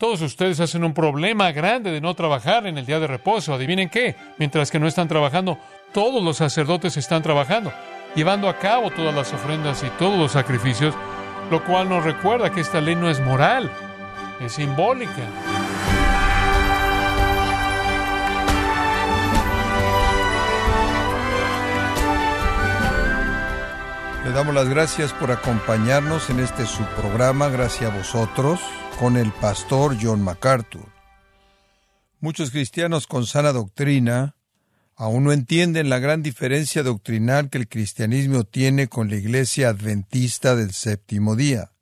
Todos ustedes hacen un problema grande de no trabajar en el día de reposo. Adivinen qué, mientras que no están trabajando, todos los sacerdotes están trabajando, llevando a cabo todas las ofrendas y todos los sacrificios, lo cual nos recuerda que esta ley no es moral, es simbólica. Le damos las gracias por acompañarnos en este subprograma, gracias a vosotros, con el pastor John MacArthur. Muchos cristianos con sana doctrina aún no entienden la gran diferencia doctrinal que el cristianismo tiene con la iglesia adventista del séptimo día.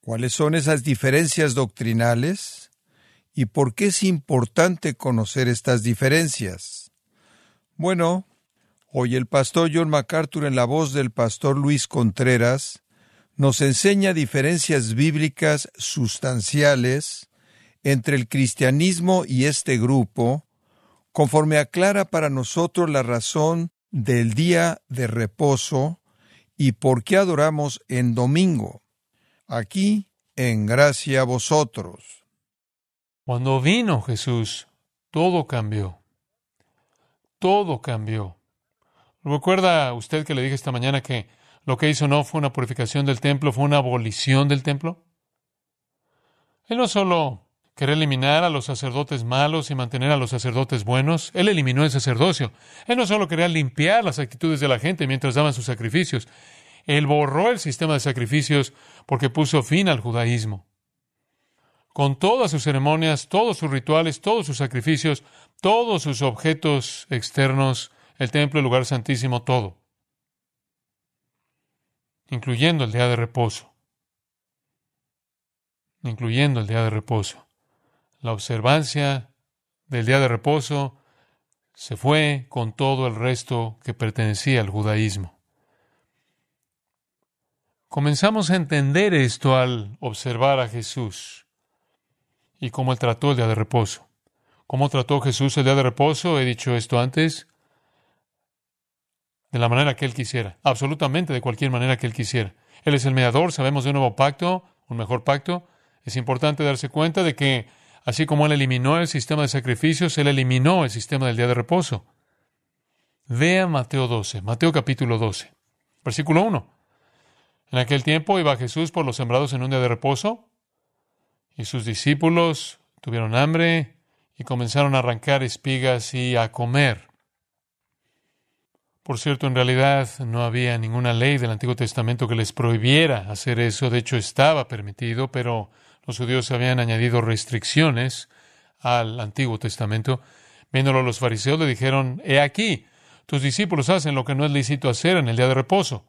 ¿Cuáles son esas diferencias doctrinales? ¿Y por qué es importante conocer estas diferencias? Bueno, Hoy el pastor John MacArthur en la voz del pastor Luis Contreras nos enseña diferencias bíblicas sustanciales entre el cristianismo y este grupo, conforme aclara para nosotros la razón del día de reposo y por qué adoramos en domingo. Aquí, en gracia a vosotros. Cuando vino Jesús, todo cambió. Todo cambió. ¿Recuerda usted que le dije esta mañana que lo que hizo no fue una purificación del templo, fue una abolición del templo? Él no solo quería eliminar a los sacerdotes malos y mantener a los sacerdotes buenos, él eliminó el sacerdocio. Él no solo quería limpiar las actitudes de la gente mientras daban sus sacrificios, él borró el sistema de sacrificios porque puso fin al judaísmo. Con todas sus ceremonias, todos sus rituales, todos sus sacrificios, todos sus objetos externos, el templo, el lugar santísimo, todo, incluyendo el día de reposo, incluyendo el día de reposo. La observancia del día de reposo se fue con todo el resto que pertenecía al judaísmo. Comenzamos a entender esto al observar a Jesús y cómo él trató el día de reposo. ¿Cómo trató Jesús el día de reposo? He dicho esto antes de la manera que Él quisiera, absolutamente de cualquier manera que Él quisiera. Él es el mediador, sabemos de un nuevo pacto, un mejor pacto. Es importante darse cuenta de que, así como Él eliminó el sistema de sacrificios, Él eliminó el sistema del día de reposo. Vea Mateo 12, Mateo capítulo 12, versículo 1. En aquel tiempo iba Jesús por los sembrados en un día de reposo, y sus discípulos tuvieron hambre y comenzaron a arrancar espigas y a comer. Por cierto, en realidad no había ninguna ley del Antiguo Testamento que les prohibiera hacer eso. De hecho, estaba permitido, pero los judíos habían añadido restricciones al Antiguo Testamento. Viéndolo los fariseos le dijeron, he aquí, tus discípulos hacen lo que no es lícito hacer en el día de reposo.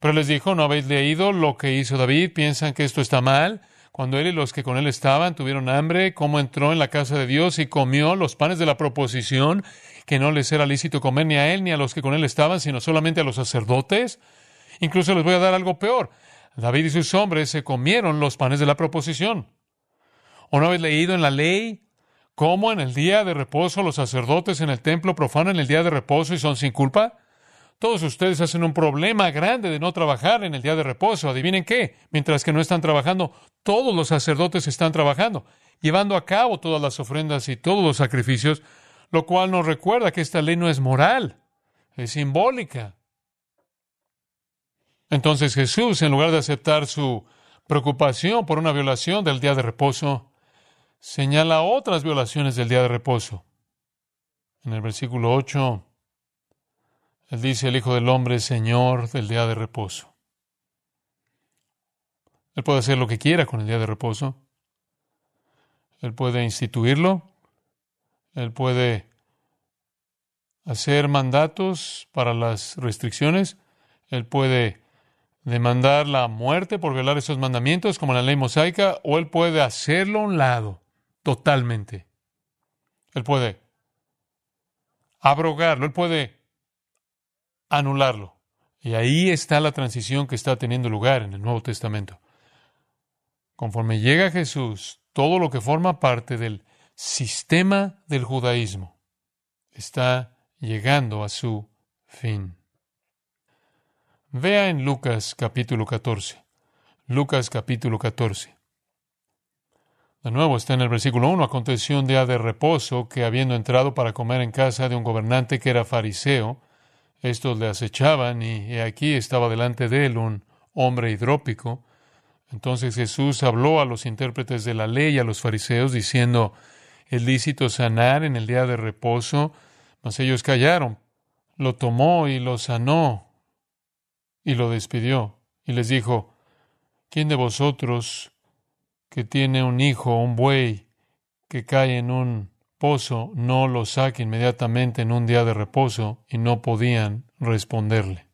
Pero les dijo, ¿no habéis leído lo que hizo David? ¿Piensan que esto está mal? Cuando él y los que con él estaban tuvieron hambre, cómo entró en la casa de Dios y comió los panes de la proposición que no les era lícito comer ni a él ni a los que con él estaban, sino solamente a los sacerdotes. Incluso les voy a dar algo peor. David y sus hombres se comieron los panes de la proposición. ¿O no habéis leído en la ley cómo en el día de reposo los sacerdotes en el templo profanan el día de reposo y son sin culpa? Todos ustedes hacen un problema grande de no trabajar en el día de reposo. Adivinen qué, mientras que no están trabajando, todos los sacerdotes están trabajando, llevando a cabo todas las ofrendas y todos los sacrificios lo cual nos recuerda que esta ley no es moral, es simbólica. Entonces Jesús, en lugar de aceptar su preocupación por una violación del día de reposo, señala otras violaciones del día de reposo. En el versículo 8, él dice, el Hijo del Hombre es Señor del día de reposo. Él puede hacer lo que quiera con el día de reposo. Él puede instituirlo él puede hacer mandatos para las restricciones. Él puede demandar la muerte por violar esos mandamientos, como la ley mosaica, o él puede hacerlo a un lado totalmente. Él puede abrogarlo, él puede anularlo. Y ahí está la transición que está teniendo lugar en el Nuevo Testamento. Conforme llega Jesús, todo lo que forma parte del sistema del judaísmo está llegando a su fin. Vea en Lucas capítulo 14. Lucas capítulo 14. De nuevo está en el versículo 1. Aconteció un día de reposo que habiendo entrado para comer en casa de un gobernante que era fariseo, estos le acechaban y aquí estaba delante de él un hombre hidrópico. Entonces Jesús habló a los intérpretes de la ley y a los fariseos diciendo, ¿es lícito sanar en el día de reposo? Mas ellos callaron. Lo tomó y lo sanó y lo despidió. Y les dijo, ¿quién de vosotros que tiene un hijo, un buey, que cae en un pozo, no lo saque inmediatamente en un día de reposo, y no podían responderle.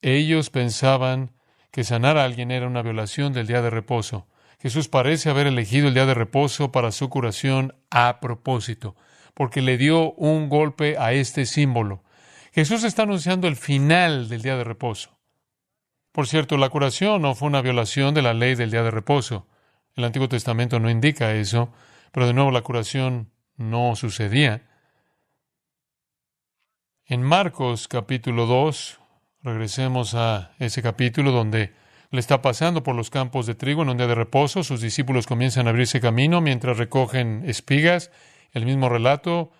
Ellos pensaban que sanar a alguien era una violación del día de reposo. Jesús parece haber elegido el día de reposo para su curación a propósito, porque le dio un golpe a este símbolo. Jesús está anunciando el final del día de reposo. Por cierto, la curación no fue una violación de la ley del día de reposo. El Antiguo Testamento no indica eso, pero de nuevo la curación no sucedía. En Marcos capítulo 2, regresemos a ese capítulo donde le está pasando por los campos de trigo en un día de reposo, sus discípulos comienzan a abrirse camino mientras recogen espigas. El mismo relato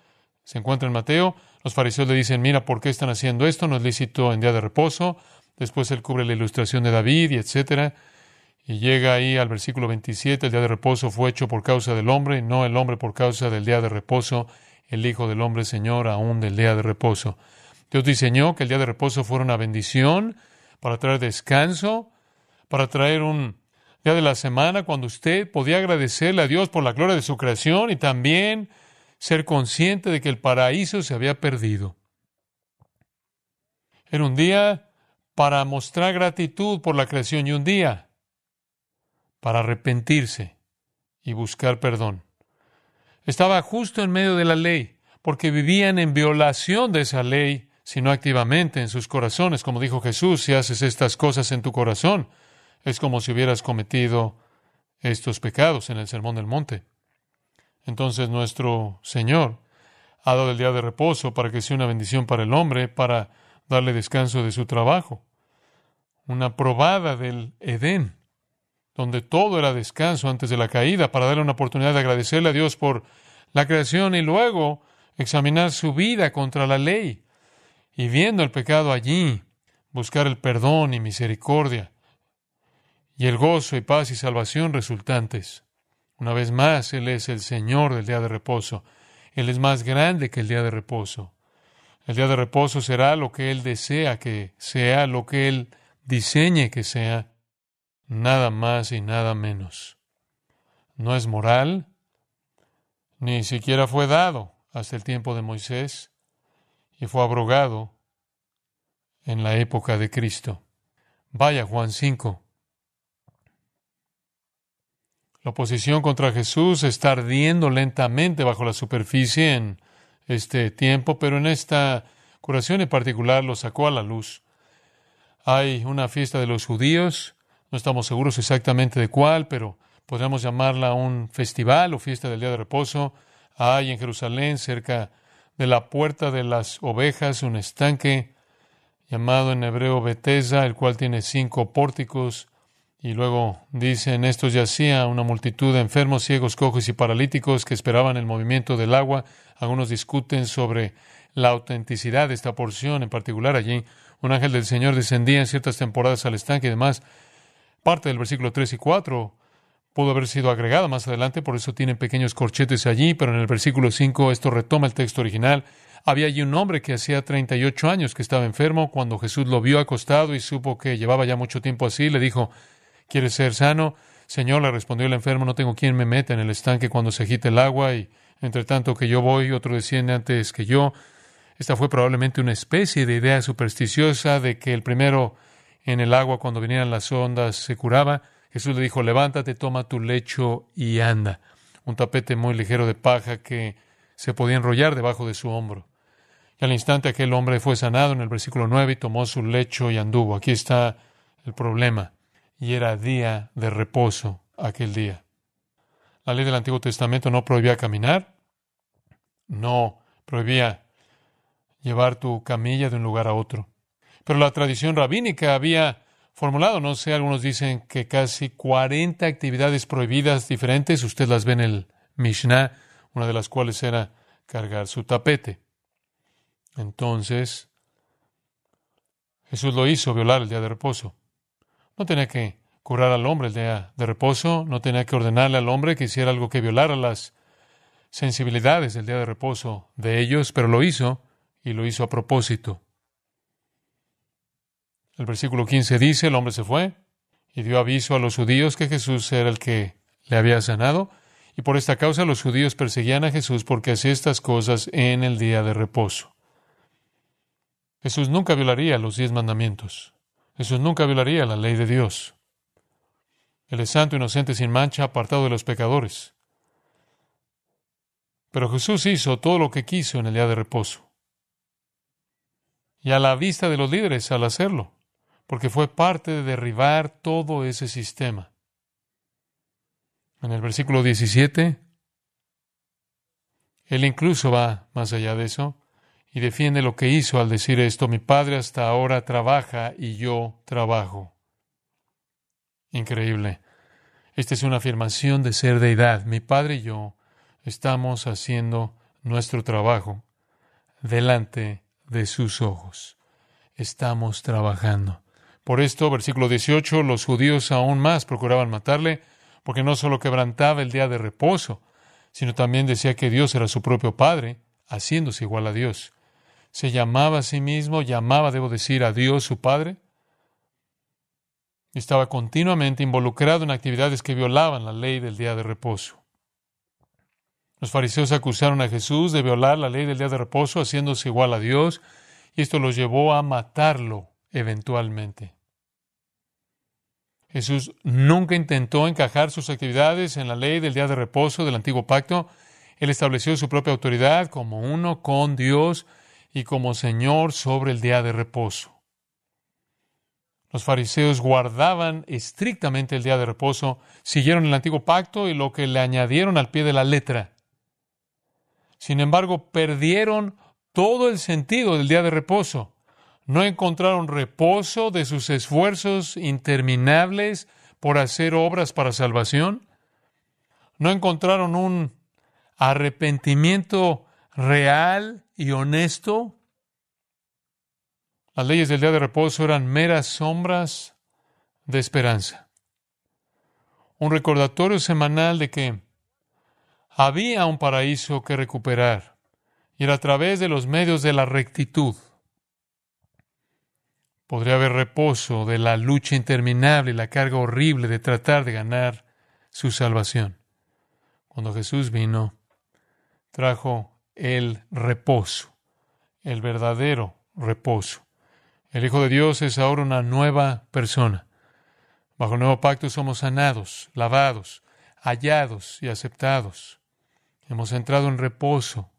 se encuentra en Mateo. Los fariseos le dicen, mira, ¿por qué están haciendo esto? No es lícito en día de reposo. Después él cubre la ilustración de David y etcétera. Y llega ahí al versículo 27, el día de reposo fue hecho por causa del hombre, no el hombre por causa del día de reposo, el Hijo del hombre, Señor, aún del día de reposo. Dios diseñó que el día de reposo fuera una bendición para traer descanso, para traer un día de la semana cuando usted podía agradecerle a Dios por la gloria de su creación y también ser consciente de que el paraíso se había perdido. Era un día para mostrar gratitud por la creación y un día para arrepentirse y buscar perdón. Estaba justo en medio de la ley, porque vivían en violación de esa ley, sino activamente en sus corazones. Como dijo Jesús, si haces estas cosas en tu corazón, es como si hubieras cometido estos pecados en el Sermón del Monte. Entonces nuestro Señor ha dado el día de reposo para que sea una bendición para el hombre, para darle descanso de su trabajo. Una probada del Edén, donde todo era descanso antes de la caída, para darle una oportunidad de agradecerle a Dios por la creación y luego examinar su vida contra la ley y viendo el pecado allí, buscar el perdón y misericordia y el gozo y paz y salvación resultantes. Una vez más, Él es el Señor del día de reposo. Él es más grande que el día de reposo. El día de reposo será lo que Él desea que sea, lo que Él diseñe que sea, nada más y nada menos. No es moral, ni siquiera fue dado hasta el tiempo de Moisés y fue abrogado en la época de Cristo. Vaya Juan 5. La oposición contra Jesús está ardiendo lentamente bajo la superficie en este tiempo, pero en esta curación en particular lo sacó a la luz. Hay una fiesta de los judíos, no estamos seguros exactamente de cuál, pero podríamos llamarla un festival o fiesta del día de reposo. Hay en Jerusalén, cerca de la puerta de las ovejas, un estanque llamado en hebreo Betesda, el cual tiene cinco pórticos. Y luego dice, en estos yacía una multitud de enfermos, ciegos, cojos y paralíticos que esperaban el movimiento del agua. Algunos discuten sobre la autenticidad de esta porción, en particular allí. Un ángel del Señor descendía en ciertas temporadas al estanque y demás. Parte del versículo 3 y 4 pudo haber sido agregada más adelante, por eso tienen pequeños corchetes allí, pero en el versículo 5 esto retoma el texto original. Había allí un hombre que hacía 38 años que estaba enfermo. Cuando Jesús lo vio acostado y supo que llevaba ya mucho tiempo así, le dijo, ¿quieres ser sano? Señor, le respondió el enfermo, no tengo quien me meta en el estanque cuando se agite el agua y entre tanto que yo voy, otro desciende antes que yo. Esta fue probablemente una especie de idea supersticiosa de que el primero en el agua cuando vinieran las ondas se curaba. Jesús le dijo, levántate, toma tu lecho y anda. Un tapete muy ligero de paja que se podía enrollar debajo de su hombro. Y al instante aquel hombre fue sanado en el versículo 9 y tomó su lecho y anduvo. Aquí está el problema. Y era día de reposo aquel día. La ley del Antiguo Testamento no prohibía caminar, no prohibía llevar tu camilla de un lugar a otro. Pero la tradición rabínica había formulado. No sé, algunos dicen que casi 40 actividades prohibidas diferentes. Usted las ve en el Mishnah, una de las cuales era cargar su tapete. Entonces, Jesús lo hizo, violar el día de reposo. No tenía que curar al hombre el día de reposo, no tenía que ordenarle al hombre que hiciera algo que violara las sensibilidades del día de reposo de ellos, pero lo hizo y lo hizo a propósito. El versículo 15 dice, el hombre se fue y dio aviso a los judíos que Jesús era el que le había sanado, y por esta causa los judíos perseguían a Jesús porque hacía estas cosas en el día de reposo. Jesús nunca violaría los diez mandamientos. Jesús nunca violaría la ley de Dios. Él es santo, inocente, sin mancha, apartado de los pecadores. Pero Jesús hizo todo lo que quiso en el día de reposo. Y a la vista de los líderes al hacerlo, porque fue parte de derribar todo ese sistema. En el versículo 17, él incluso va más allá de eso y defiende lo que hizo al decir esto, mi padre hasta ahora trabaja y yo trabajo. Increíble. Esta es una afirmación de ser deidad. Mi padre y yo estamos haciendo nuestro trabajo delante de sus ojos. Estamos trabajando. Por esto, versículo 18, los judíos aún más procuraban matarle, porque no solo quebrantaba el día de reposo, sino también decía que Dios era su propio Padre, haciéndose igual a Dios se llamaba a sí mismo, llamaba, debo decir, a Dios su Padre. Estaba continuamente involucrado en actividades que violaban la ley del día de reposo. Los fariseos acusaron a Jesús de violar la ley del día de reposo, haciéndose igual a Dios, y esto los llevó a matarlo eventualmente. Jesús nunca intentó encajar sus actividades en la ley del día de reposo del antiguo pacto. Él estableció su propia autoridad como uno con Dios y como Señor sobre el día de reposo. Los fariseos guardaban estrictamente el día de reposo, siguieron el antiguo pacto y lo que le añadieron al pie de la letra. Sin embargo, perdieron todo el sentido del día de reposo. No encontraron reposo de sus esfuerzos interminables por hacer obras para salvación. No encontraron un arrepentimiento real y honesto. Las leyes del día de reposo eran meras sombras de esperanza. Un recordatorio semanal de que había un paraíso que recuperar y era a través de los medios de la rectitud. Podría haber reposo de la lucha interminable y la carga horrible de tratar de ganar su salvación. Cuando Jesús vino, trajo el reposo, el verdadero reposo. El Hijo de Dios es ahora una nueva persona. Bajo el nuevo pacto somos sanados, lavados, hallados y aceptados. Hemos entrado en reposo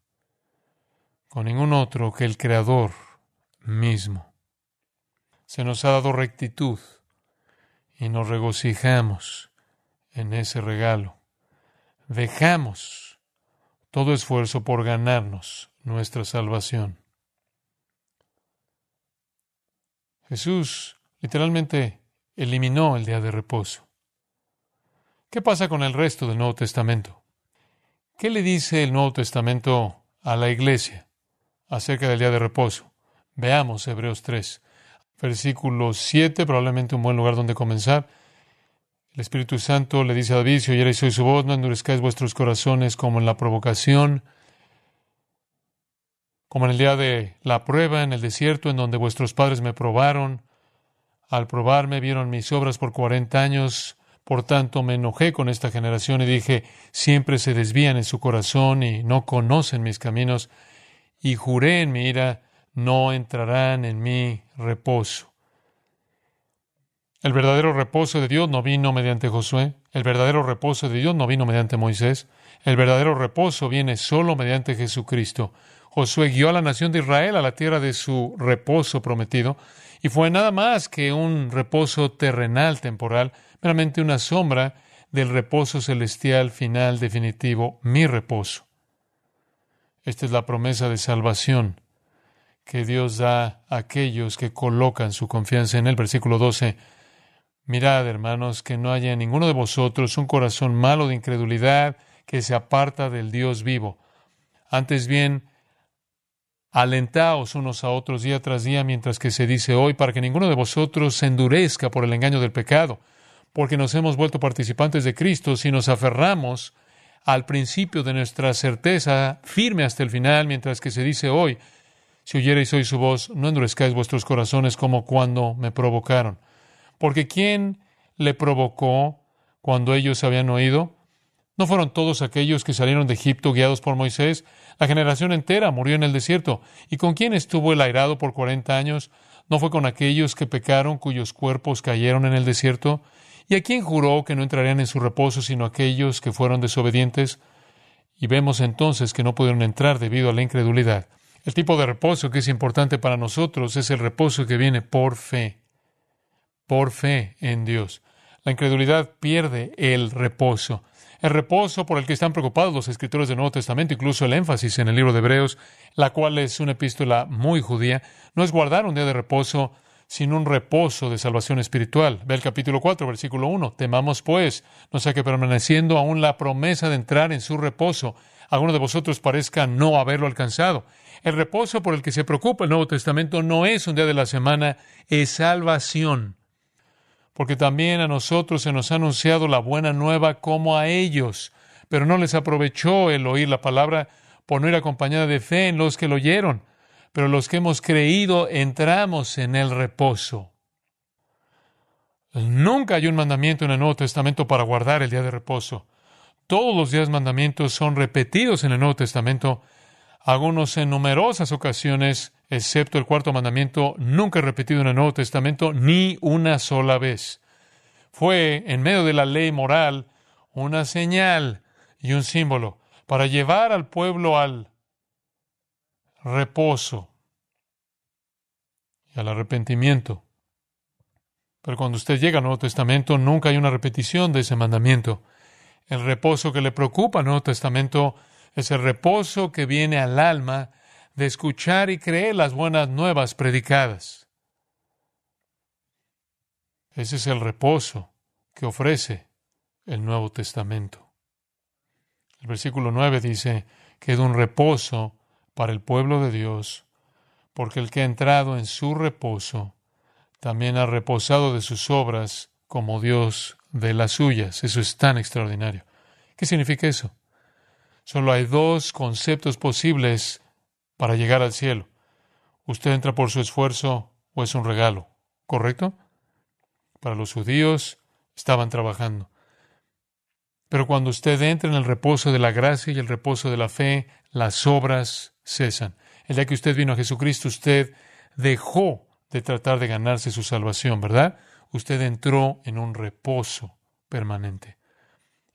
con ningún otro que el Creador mismo. Se nos ha dado rectitud y nos regocijamos en ese regalo. Dejamos todo esfuerzo por ganarnos nuestra salvación. Jesús literalmente eliminó el día de reposo. ¿Qué pasa con el resto del Nuevo Testamento? ¿Qué le dice el Nuevo Testamento a la iglesia acerca del día de reposo? Veamos Hebreos 3, versículo 7, probablemente un buen lugar donde comenzar. El Espíritu Santo le dice a David, si su voz, no endurezcáis vuestros corazones como en la provocación, como en el día de la prueba en el desierto, en donde vuestros padres me probaron. Al probarme vieron mis obras por cuarenta años, por tanto me enojé con esta generación y dije, siempre se desvían en su corazón y no conocen mis caminos, y juré en mi ira, no entrarán en mi reposo. El verdadero reposo de Dios no vino mediante Josué, el verdadero reposo de Dios no vino mediante Moisés, el verdadero reposo viene solo mediante Jesucristo. Josué guió a la nación de Israel a la tierra de su reposo prometido, y fue nada más que un reposo terrenal temporal, meramente una sombra del reposo celestial final definitivo, mi reposo. Esta es la promesa de salvación que Dios da a aquellos que colocan su confianza en el Versículo 12 Mirad, hermanos, que no haya en ninguno de vosotros un corazón malo de incredulidad que se aparta del Dios vivo. Antes bien, alentaos unos a otros día tras día mientras que se dice hoy, para que ninguno de vosotros se endurezca por el engaño del pecado, porque nos hemos vuelto participantes de Cristo si nos aferramos al principio de nuestra certeza firme hasta el final, mientras que se dice hoy, si oyereis hoy su voz, no endurezcáis vuestros corazones como cuando me provocaron. Porque ¿quién le provocó cuando ellos habían oído? ¿No fueron todos aquellos que salieron de Egipto guiados por Moisés? La generación entera murió en el desierto. ¿Y con quién estuvo el airado por cuarenta años? ¿No fue con aquellos que pecaron, cuyos cuerpos cayeron en el desierto? ¿Y a quién juró que no entrarían en su reposo sino aquellos que fueron desobedientes? Y vemos entonces que no pudieron entrar debido a la incredulidad. El tipo de reposo que es importante para nosotros es el reposo que viene por fe, por fe en Dios. La incredulidad pierde el reposo. El reposo por el que están preocupados los escritores del Nuevo Testamento, incluso el énfasis en el libro de Hebreos, la cual es una epístola muy judía, no es guardar un día de reposo, sino un reposo de salvación espiritual. Ve el capítulo 4, versículo 1. Temamos pues, no sea que permaneciendo aún la promesa de entrar en su reposo, alguno de vosotros parezca no haberlo alcanzado. El reposo por el que se preocupa el Nuevo Testamento no es un día de la semana, es salvación. Porque también a nosotros se nos ha anunciado la buena nueva como a ellos, pero no les aprovechó el oír la palabra por no ir acompañada de fe en los que lo oyeron. Pero los que hemos creído entramos en el reposo. Nunca hay un mandamiento en el Nuevo Testamento para guardar el día de reposo. Todos los días mandamientos son repetidos en el Nuevo Testamento algunos en numerosas ocasiones, excepto el cuarto mandamiento, nunca repetido en el Nuevo Testamento ni una sola vez. Fue, en medio de la ley moral, una señal y un símbolo para llevar al pueblo al reposo y al arrepentimiento. Pero cuando usted llega al Nuevo Testamento, nunca hay una repetición de ese mandamiento. El reposo que le preocupa al Nuevo Testamento es el reposo que viene al alma de escuchar y creer las buenas nuevas predicadas. Ese es el reposo que ofrece el Nuevo Testamento. El versículo 9 dice, que un reposo para el pueblo de Dios, porque el que ha entrado en su reposo también ha reposado de sus obras como Dios de las suyas. Eso es tan extraordinario. ¿Qué significa eso? Solo hay dos conceptos posibles para llegar al cielo. Usted entra por su esfuerzo o es un regalo, ¿correcto? Para los judíos estaban trabajando. Pero cuando usted entra en el reposo de la gracia y el reposo de la fe, las obras cesan. El día que usted vino a Jesucristo, usted dejó de tratar de ganarse su salvación, ¿verdad? Usted entró en un reposo permanente.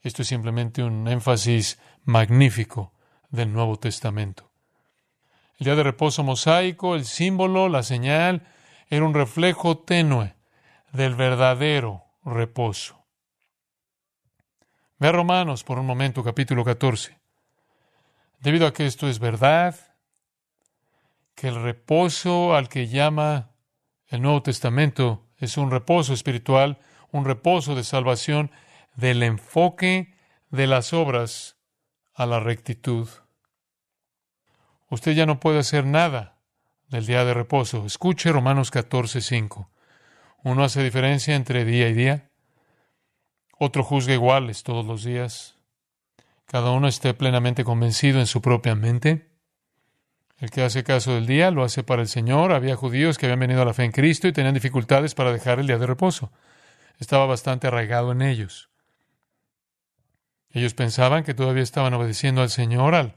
Esto es simplemente un énfasis magnífico del Nuevo Testamento. El día de reposo mosaico, el símbolo, la señal, era un reflejo tenue del verdadero reposo. Ve a Romanos por un momento, capítulo 14. Debido a que esto es verdad, que el reposo al que llama el Nuevo Testamento es un reposo espiritual, un reposo de salvación, del enfoque de las obras a la rectitud. Usted ya no puede hacer nada del día de reposo. Escuche Romanos 14, 5. Uno hace diferencia entre día y día. Otro juzga iguales todos los días. Cada uno esté plenamente convencido en su propia mente. El que hace caso del día lo hace para el Señor. Había judíos que habían venido a la fe en Cristo y tenían dificultades para dejar el día de reposo. Estaba bastante arraigado en ellos. Ellos pensaban que todavía estaban obedeciendo al Señor al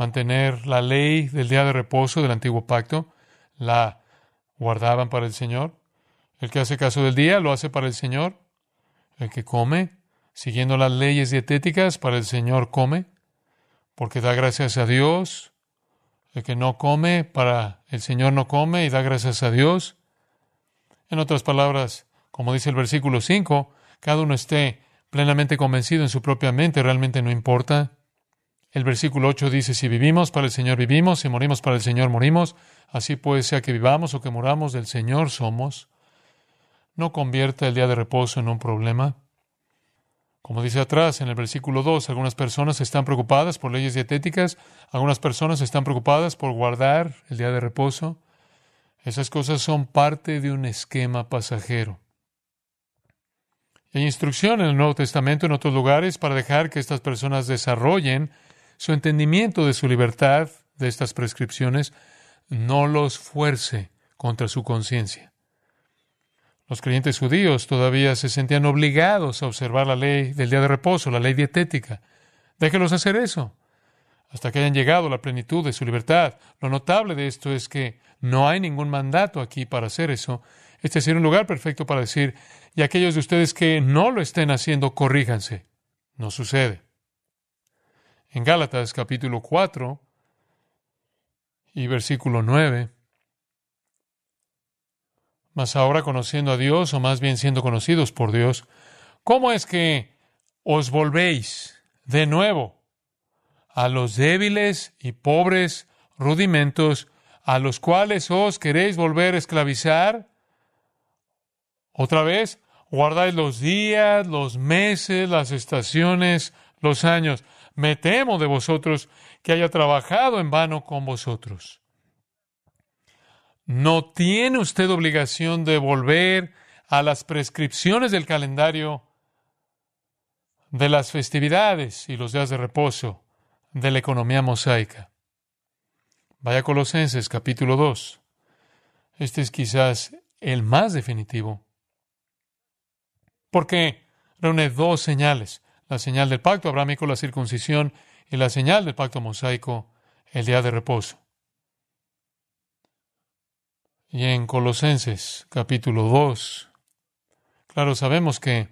mantener la ley del día de reposo del antiguo pacto, la guardaban para el Señor. El que hace caso del día lo hace para el Señor. El que come, siguiendo las leyes dietéticas, para el Señor come, porque da gracias a Dios. El que no come, para el Señor no come y da gracias a Dios. En otras palabras, como dice el versículo 5, cada uno esté plenamente convencido en su propia mente, realmente no importa. El versículo 8 dice, si vivimos para el Señor vivimos, si morimos para el Señor morimos, así pues sea que vivamos o que moramos, del Señor somos. no convierta el día de reposo en un problema. Como dice atrás en el versículo 2, algunas personas están preocupadas por leyes dietéticas, algunas personas están preocupadas por guardar el día de reposo. Esas cosas son parte de un esquema pasajero. Hay instrucción en el Nuevo Testamento en otros lugares para dejar que estas personas desarrollen su entendimiento de su libertad de estas prescripciones, no los fuerce contra su conciencia. Los creyentes judíos todavía se sentían obligados a observar la ley del día de reposo, la ley dietética. Déjelos hacer eso hasta que hayan llegado a la plenitud de su libertad. Lo notable de esto es que no hay ningún mandato aquí para hacer eso. Este sería un lugar perfecto para decir, y aquellos de ustedes que no lo estén haciendo, corríjanse. No sucede. En Gálatas capítulo 4 y versículo 9, mas ahora conociendo a Dios, o más bien siendo conocidos por Dios, ¿cómo es que os volvéis de nuevo a los débiles y pobres rudimentos a los cuales os queréis volver a esclavizar? Otra vez, guardáis los días, los meses, las estaciones, los años. Me temo de vosotros que haya trabajado en vano con vosotros. No tiene usted obligación de volver a las prescripciones del calendario de las festividades y los días de reposo de la economía mosaica. Vaya Colosenses capítulo 2. Este es quizás el más definitivo. Porque reúne dos señales. La señal del pacto abrámico, la circuncisión, y la señal del pacto mosaico, el día de reposo. Y en Colosenses capítulo 2, claro, sabemos que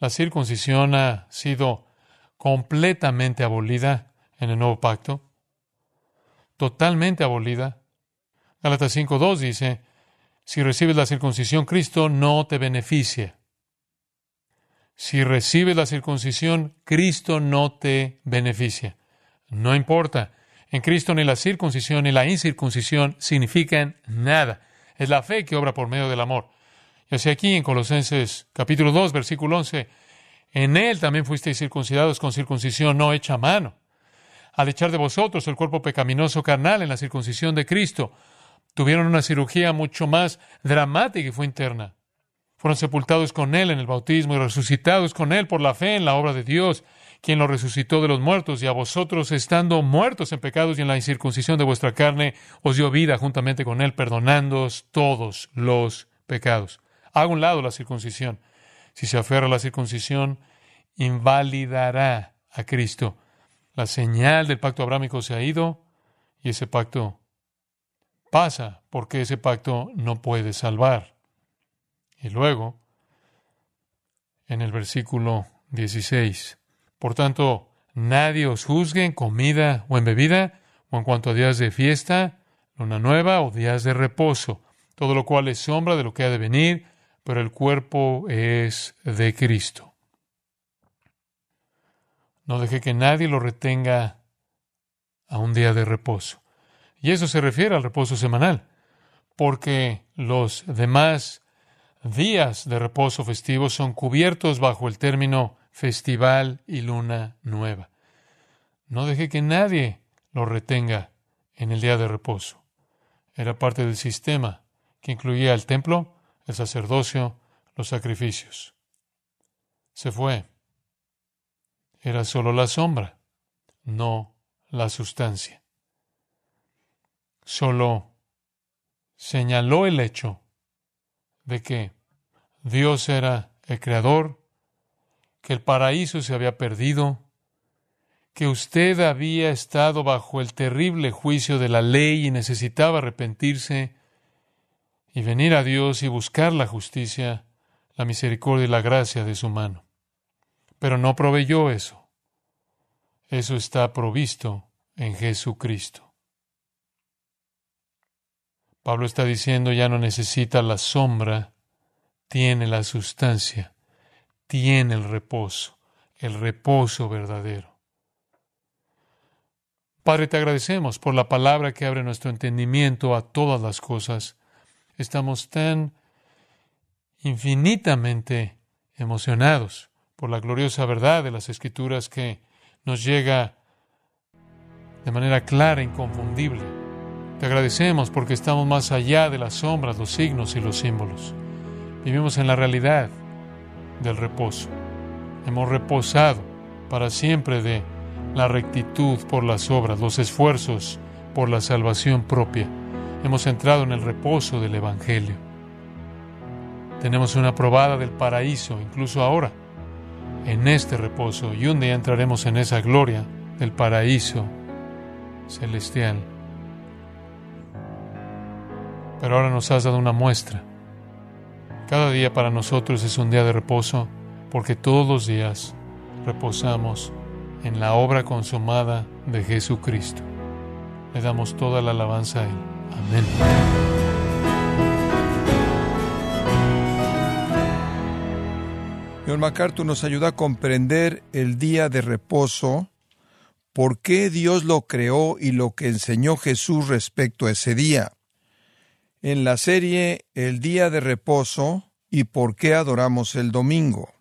la circuncisión ha sido completamente abolida en el nuevo pacto, totalmente abolida. Gálatas 5.2 dice, si recibes la circuncisión, Cristo no te beneficia. Si recibes la circuncisión, Cristo no te beneficia. No importa. En Cristo ni la circuncisión ni la incircuncisión significan nada. Es la fe que obra por medio del amor. Y así aquí en Colosenses capítulo 2, versículo 11, en él también fuisteis circuncidados con circuncisión no hecha a mano, al echar de vosotros el cuerpo pecaminoso carnal en la circuncisión de Cristo. Tuvieron una cirugía mucho más dramática y fue interna. Fueron sepultados con Él en el bautismo y resucitados con Él por la fe en la obra de Dios, quien lo resucitó de los muertos, y a vosotros, estando muertos en pecados y en la incircuncisión de vuestra carne, os dio vida juntamente con Él, perdonándoos todos los pecados. Haga un lado la circuncisión. Si se aferra a la circuncisión, invalidará a Cristo. La señal del pacto abrámico se ha ido y ese pacto pasa porque ese pacto no puede salvar. Y luego, en el versículo 16, por tanto, nadie os juzgue en comida o en bebida, o en cuanto a días de fiesta, luna nueva o días de reposo, todo lo cual es sombra de lo que ha de venir, pero el cuerpo es de Cristo. No deje que nadie lo retenga a un día de reposo. Y eso se refiere al reposo semanal, porque los demás días de reposo festivos son cubiertos bajo el término festival y luna nueva. No deje que nadie lo retenga en el día de reposo. Era parte del sistema que incluía el templo, el sacerdocio, los sacrificios. Se fue. Era solo la sombra, no la sustancia. Solo señaló el hecho de que Dios era el creador, que el paraíso se había perdido, que usted había estado bajo el terrible juicio de la ley y necesitaba arrepentirse y venir a Dios y buscar la justicia, la misericordia y la gracia de su mano. Pero no proveyó eso. Eso está provisto en Jesucristo. Pablo está diciendo ya no necesita la sombra, tiene la sustancia, tiene el reposo, el reposo verdadero. Padre, te agradecemos por la palabra que abre nuestro entendimiento a todas las cosas. Estamos tan infinitamente emocionados por la gloriosa verdad de las Escrituras que nos llega de manera clara e inconfundible. Te agradecemos porque estamos más allá de las sombras, los signos y los símbolos. Vivimos en la realidad del reposo. Hemos reposado para siempre de la rectitud por las obras, los esfuerzos por la salvación propia. Hemos entrado en el reposo del Evangelio. Tenemos una probada del paraíso, incluso ahora, en este reposo, y un día entraremos en esa gloria del paraíso celestial. Pero ahora nos has dado una muestra. Cada día para nosotros es un día de reposo porque todos los días reposamos en la obra consumada de Jesucristo. Le damos toda la alabanza a Él. Amén. John MacArthur nos ayuda a comprender el día de reposo, por qué Dios lo creó y lo que enseñó Jesús respecto a ese día. En la serie El día de reposo y por qué adoramos el domingo.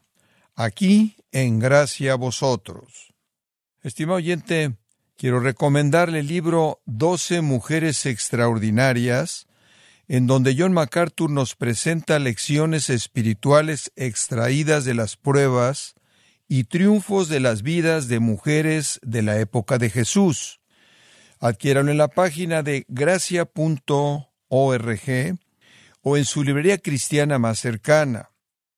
Aquí en gracia a vosotros. Estimado oyente, quiero recomendarle el libro Doce Mujeres Extraordinarias, en donde John MacArthur nos presenta lecciones espirituales extraídas de las pruebas y triunfos de las vidas de mujeres de la época de Jesús. Adquiéralo en la página de gracia.org o en su librería cristiana más cercana.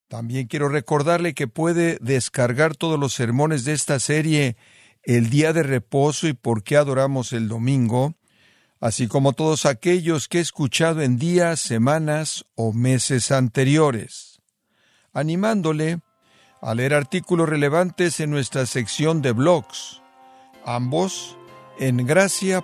También quiero recordarle que puede descargar todos los sermones de esta serie El día de reposo y por qué adoramos el domingo, así como todos aquellos que he escuchado en días, semanas o meses anteriores, animándole a leer artículos relevantes en nuestra sección de blogs, ambos en gracia.org.